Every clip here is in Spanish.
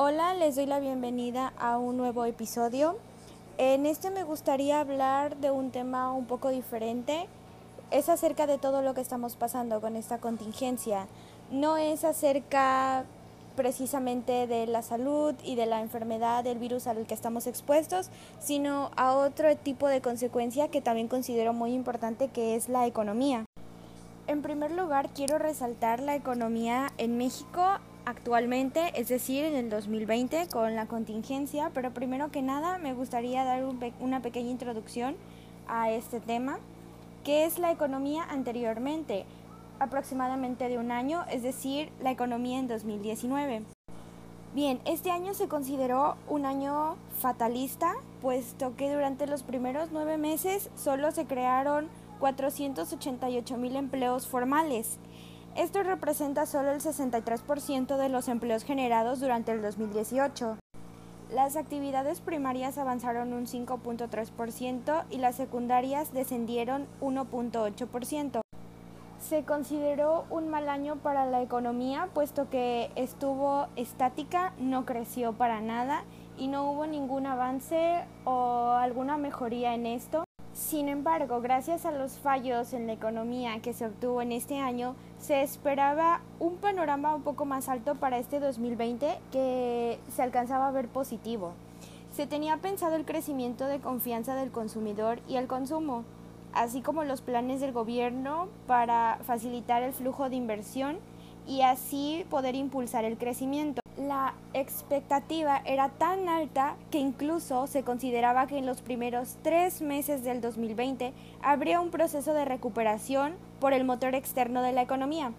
Hola, les doy la bienvenida a un nuevo episodio. En este me gustaría hablar de un tema un poco diferente. Es acerca de todo lo que estamos pasando con esta contingencia. No es acerca precisamente de la salud y de la enfermedad del virus al que estamos expuestos, sino a otro tipo de consecuencia que también considero muy importante que es la economía. En primer lugar, quiero resaltar la economía en México actualmente, es decir, en el 2020 con la contingencia, pero primero que nada me gustaría dar una pequeña introducción a este tema, que es la economía anteriormente, aproximadamente de un año, es decir, la economía en 2019. Bien, este año se consideró un año fatalista, puesto que durante los primeros nueve meses solo se crearon 488 mil empleos formales esto representa solo el 63% de los empleos generados durante el 2018. Las actividades primarias avanzaron un 5.3% y las secundarias descendieron 1.8%. Se consideró un mal año para la economía puesto que estuvo estática, no creció para nada y no hubo ningún avance o alguna mejoría en esto. Sin embargo, gracias a los fallos en la economía que se obtuvo en este año, se esperaba un panorama un poco más alto para este 2020 que se alcanzaba a ver positivo. Se tenía pensado el crecimiento de confianza del consumidor y el consumo, así como los planes del gobierno para facilitar el flujo de inversión y así poder impulsar el crecimiento. La expectativa era tan alta que incluso se consideraba que en los primeros tres meses del 2020 habría un proceso de recuperación por el motor externo de la economía.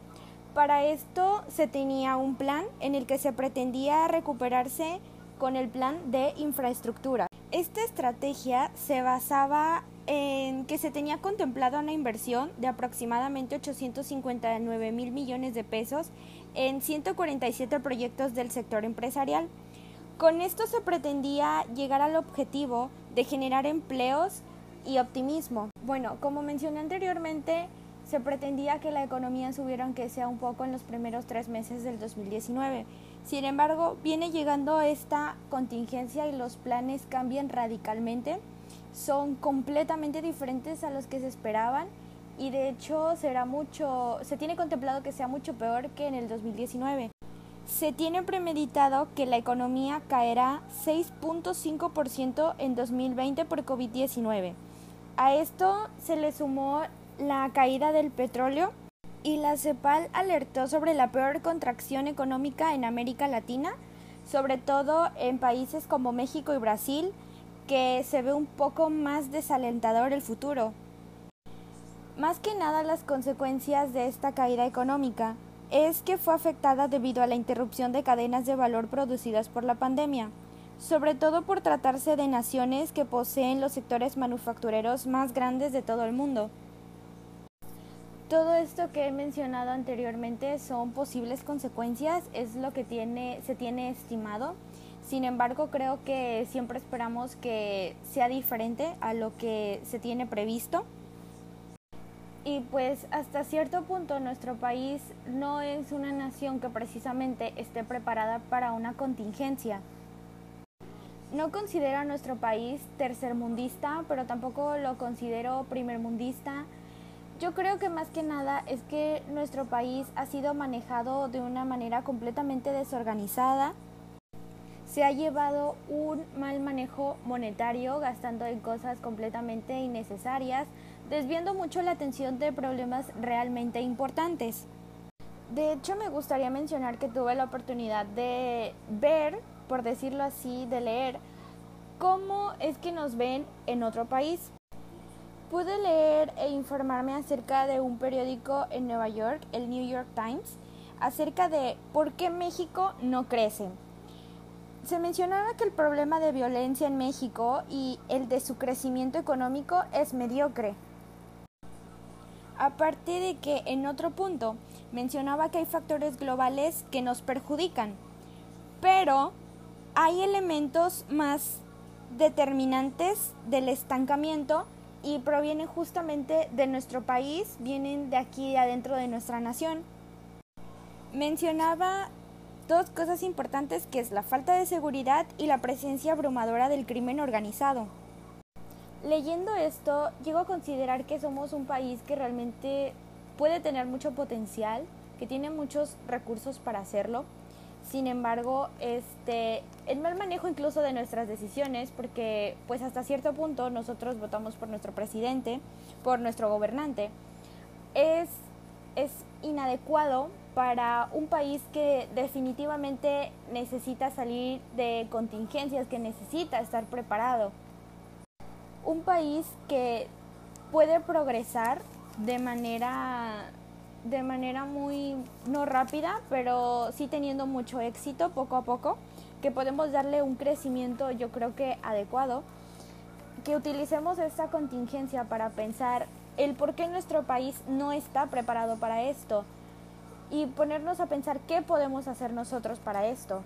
Para esto se tenía un plan en el que se pretendía recuperarse con el plan de infraestructura. Esta estrategia se basaba en que se tenía contemplado una inversión de aproximadamente 859 mil millones de pesos en 147 proyectos del sector empresarial. Con esto se pretendía llegar al objetivo de generar empleos y optimismo. Bueno, como mencioné anteriormente, se pretendía que la economía subiera aunque sea un poco en los primeros tres meses del 2019. Sin embargo, viene llegando esta contingencia y los planes cambian radicalmente son completamente diferentes a los que se esperaban y de hecho será mucho, se tiene contemplado que sea mucho peor que en el 2019. Se tiene premeditado que la economía caerá 6.5% en 2020 por COVID-19. A esto se le sumó la caída del petróleo y la CEPAL alertó sobre la peor contracción económica en América Latina, sobre todo en países como México y Brasil, que se ve un poco más desalentador el futuro. Más que nada las consecuencias de esta caída económica es que fue afectada debido a la interrupción de cadenas de valor producidas por la pandemia, sobre todo por tratarse de naciones que poseen los sectores manufactureros más grandes de todo el mundo. Todo esto que he mencionado anteriormente son posibles consecuencias, es lo que se tiene estimado sin embargo, creo que siempre esperamos que sea diferente a lo que se tiene previsto. Y pues hasta cierto punto nuestro país no es una nación que precisamente esté preparada para una contingencia. No considero a nuestro país tercermundista, pero tampoco lo considero primermundista. Yo creo que más que nada es que nuestro país ha sido manejado de una manera completamente desorganizada se ha llevado un mal manejo monetario, gastando en cosas completamente innecesarias, desviando mucho la atención de problemas realmente importantes. De hecho, me gustaría mencionar que tuve la oportunidad de ver, por decirlo así, de leer cómo es que nos ven en otro país. Pude leer e informarme acerca de un periódico en Nueva York, el New York Times, acerca de por qué México no crece se mencionaba que el problema de violencia en México y el de su crecimiento económico es mediocre. Aparte de que en otro punto mencionaba que hay factores globales que nos perjudican, pero hay elementos más determinantes del estancamiento y provienen justamente de nuestro país, vienen de aquí adentro de nuestra nación. Mencionaba dos cosas importantes que es la falta de seguridad y la presencia abrumadora del crimen organizado. Leyendo esto, llego a considerar que somos un país que realmente puede tener mucho potencial, que tiene muchos recursos para hacerlo. Sin embargo, este, el mal manejo incluso de nuestras decisiones, porque pues hasta cierto punto nosotros votamos por nuestro presidente, por nuestro gobernante, es, es inadecuado para un país que definitivamente necesita salir de contingencias, que necesita estar preparado. Un país que puede progresar de manera de manera muy no rápida, pero sí teniendo mucho éxito poco a poco, que podemos darle un crecimiento yo creo que adecuado, que utilicemos esta contingencia para pensar el por qué nuestro país no está preparado para esto y ponernos a pensar qué podemos hacer nosotros para esto.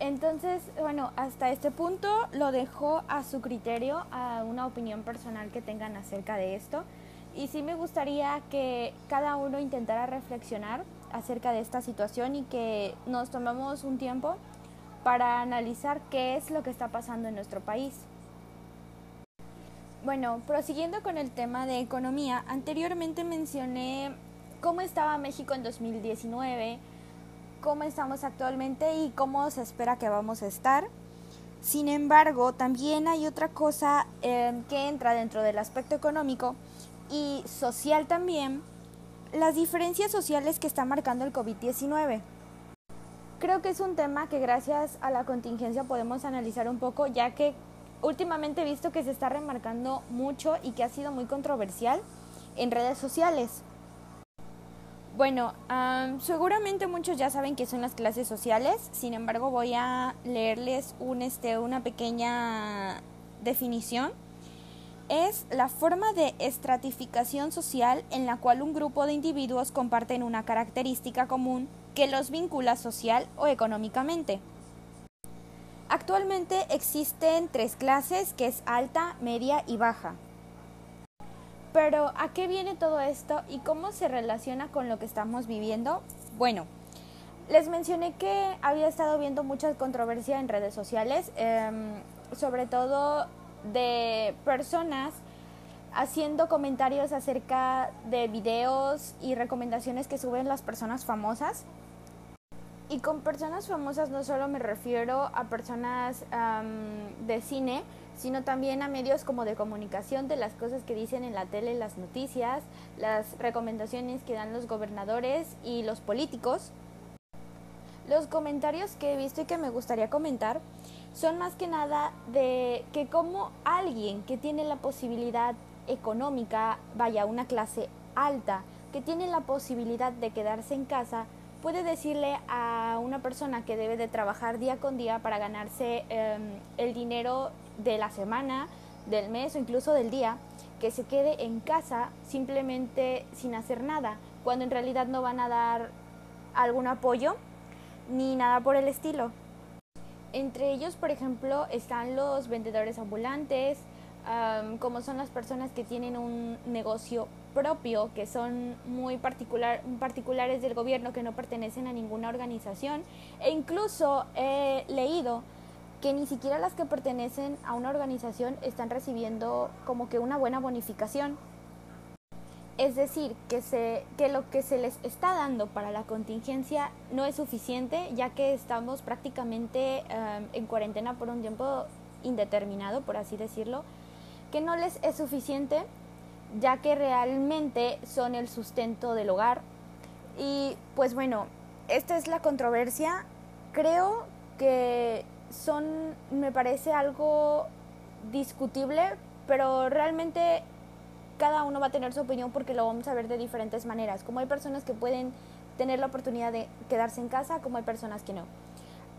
Entonces, bueno, hasta este punto lo dejo a su criterio, a una opinión personal que tengan acerca de esto. Y sí me gustaría que cada uno intentara reflexionar acerca de esta situación y que nos tomemos un tiempo para analizar qué es lo que está pasando en nuestro país. Bueno, prosiguiendo con el tema de economía, anteriormente mencioné cómo estaba México en 2019 cómo estamos actualmente y cómo se espera que vamos a estar. Sin embargo, también hay otra cosa em, que entra dentro del aspecto económico y social también, las diferencias sociales que está marcando el COVID-19. Creo que es un tema que gracias a la contingencia podemos analizar un poco, ya que últimamente he visto que se está remarcando mucho y que ha sido muy controversial en redes sociales. Bueno, seguramente muchos ya saben qué son las clases sociales, sin embargo voy a leerles un, este, una pequeña definición. Es la forma de estratificación social en la cual un grupo de individuos comparten una característica común que los vincula social o económicamente. Actualmente existen tres clases que es alta, media y baja. Pero ¿a qué viene todo esto y cómo se relaciona con lo que estamos viviendo? Bueno, les mencioné que había estado viendo mucha controversia en redes sociales, em, sobre todo de personas haciendo comentarios acerca de videos y recomendaciones que suben las personas famosas. Y con personas famosas no solo me refiero a personas de cine, sino también a medios como de comunicación de las cosas que dicen en la tele, las noticias, las recomendaciones que dan los gobernadores y los políticos. Los comentarios que he visto y que me gustaría comentar son más que nada de que como alguien que tiene la posibilidad económica, vaya, una clase alta, que tiene la posibilidad de quedarse en casa, puede decirle a una persona que debe de trabajar día con día para ganarse em, el dinero de la semana, del mes o incluso del día, que se quede en casa simplemente sin hacer nada, cuando en realidad no van a dar algún apoyo ni nada por el estilo. Entre ellos, por ejemplo, están los vendedores ambulantes, como son las personas que tienen un negocio propio, que son muy particular, particulares del gobierno, que no pertenecen a ninguna organización. E incluso he leído que ni siquiera las que pertenecen a una organización están recibiendo como que una buena bonificación. Es decir, que, se, que lo que se les está dando para la contingencia no es suficiente, ya que estamos prácticamente en cuarentena por un tiempo indeterminado, por así decirlo, que no les es suficiente ya que realmente son el sustento del hogar. Y pues bueno, esta es la controversia. Creo que son, me parece algo discutible, pero realmente cada uno va a tener su opinión porque lo vamos a ver de diferentes maneras. Como hay personas que pueden tener la oportunidad de quedarse en casa, como hay personas que no.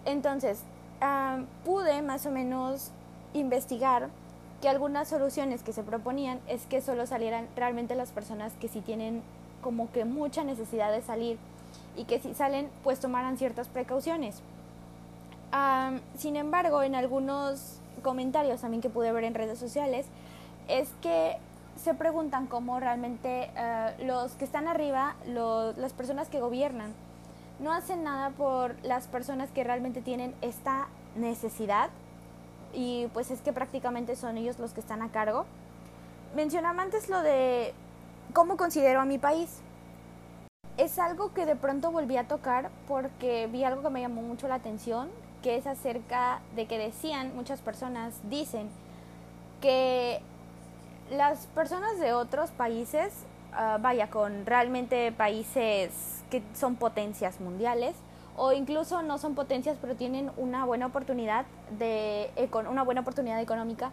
Entonces, ah, pude más o menos investigar que algunas soluciones que se proponían es que solo salieran realmente las personas que sí tienen como que mucha necesidad de salir y que si salen pues tomaran ciertas precauciones. sin embargo, en algunos comentarios también que pude ver en redes sociales, es que se preguntan cómo realmente eh, los que están arriba, las personas que gobiernan, no hacen nada por las personas que realmente tienen esta necesidad y pues es que prácticamente son ellos los que están a cargo. Mencionaba antes lo de cómo considero a mi país. Es algo que de pronto volví a tocar porque vi algo que me llamó mucho la atención, que es acerca de que decían, muchas personas dicen, que las personas de otros países, uh, vaya, con realmente países que son potencias mundiales, o incluso no son potencias pero tienen una buena oportunidad de una buena oportunidad económica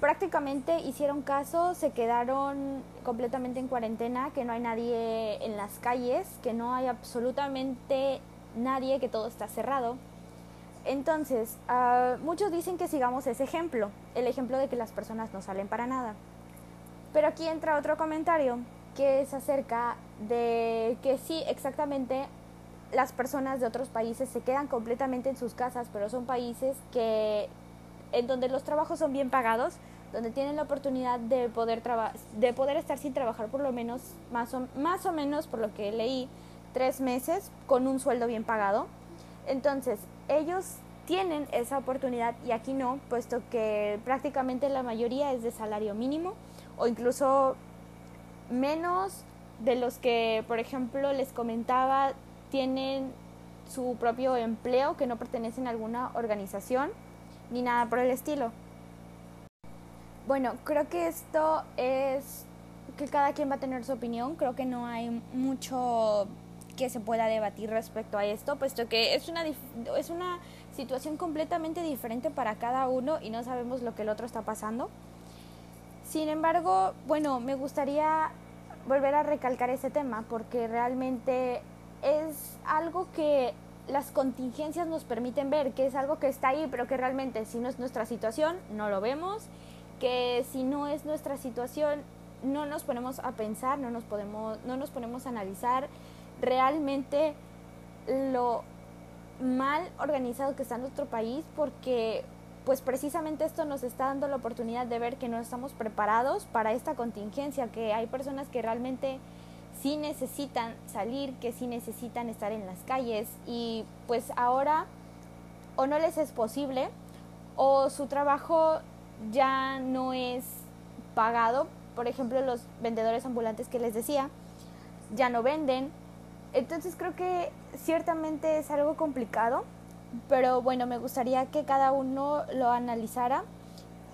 prácticamente hicieron caso se quedaron completamente en cuarentena que no hay nadie en las calles que no hay absolutamente nadie que todo está cerrado. Entonces uh, muchos dicen que sigamos ese ejemplo el ejemplo de que las personas no salen para nada pero aquí entra otro comentario que es acerca de que sí exactamente las personas de otros países se quedan completamente en sus casas, pero son países que en donde los trabajos son bien pagados, donde tienen la oportunidad de poder de poder estar sin trabajar por lo menos más o, más o menos por lo que leí tres meses con un sueldo bien pagado. Entonces ellos tienen esa oportunidad y aquí no, puesto que prácticamente la mayoría es de salario mínimo o incluso menos de los que, por ejemplo, les comentaba tienen su propio empleo, que no pertenecen a alguna organización ni nada por el estilo. Bueno, creo que esto es que cada quien va a tener su opinión, creo que no hay mucho que se pueda debatir respecto a esto, puesto que es una, es una situación completamente diferente para cada uno y no sabemos lo que el otro está pasando. Sin embargo, bueno, me gustaría volver a recalcar ese tema porque realmente es algo que las contingencias nos permiten ver, que es algo que está ahí, pero que realmente si no es nuestra situación, no lo vemos, que si no es nuestra situación, no nos ponemos a pensar, no nos, podemos, no nos ponemos a analizar realmente lo mal organizado que está nuestro país, porque pues precisamente esto nos está dando la oportunidad de ver que no estamos preparados para esta contingencia, que hay personas que realmente sí necesitan salir, que sí necesitan estar en las calles y pues ahora o no les es posible o su trabajo ya no es pagado. Por ejemplo, los vendedores ambulantes que les decía, ya no venden. Entonces creo que ciertamente es algo complicado, pero bueno, me gustaría que cada uno lo analizara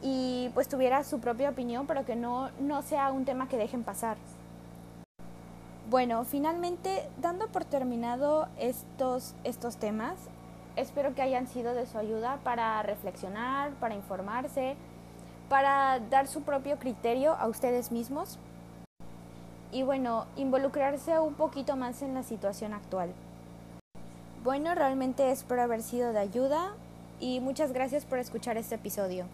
y pues tuviera su propia opinión, pero que no, no sea un tema que dejen pasar. Bueno, finalmente, dando por terminado estos, estos temas, espero que hayan sido de su ayuda para reflexionar, para informarse, para dar su propio criterio a ustedes mismos y bueno, involucrarse un poquito más en la situación actual. Bueno, realmente espero haber sido de ayuda y muchas gracias por escuchar este episodio.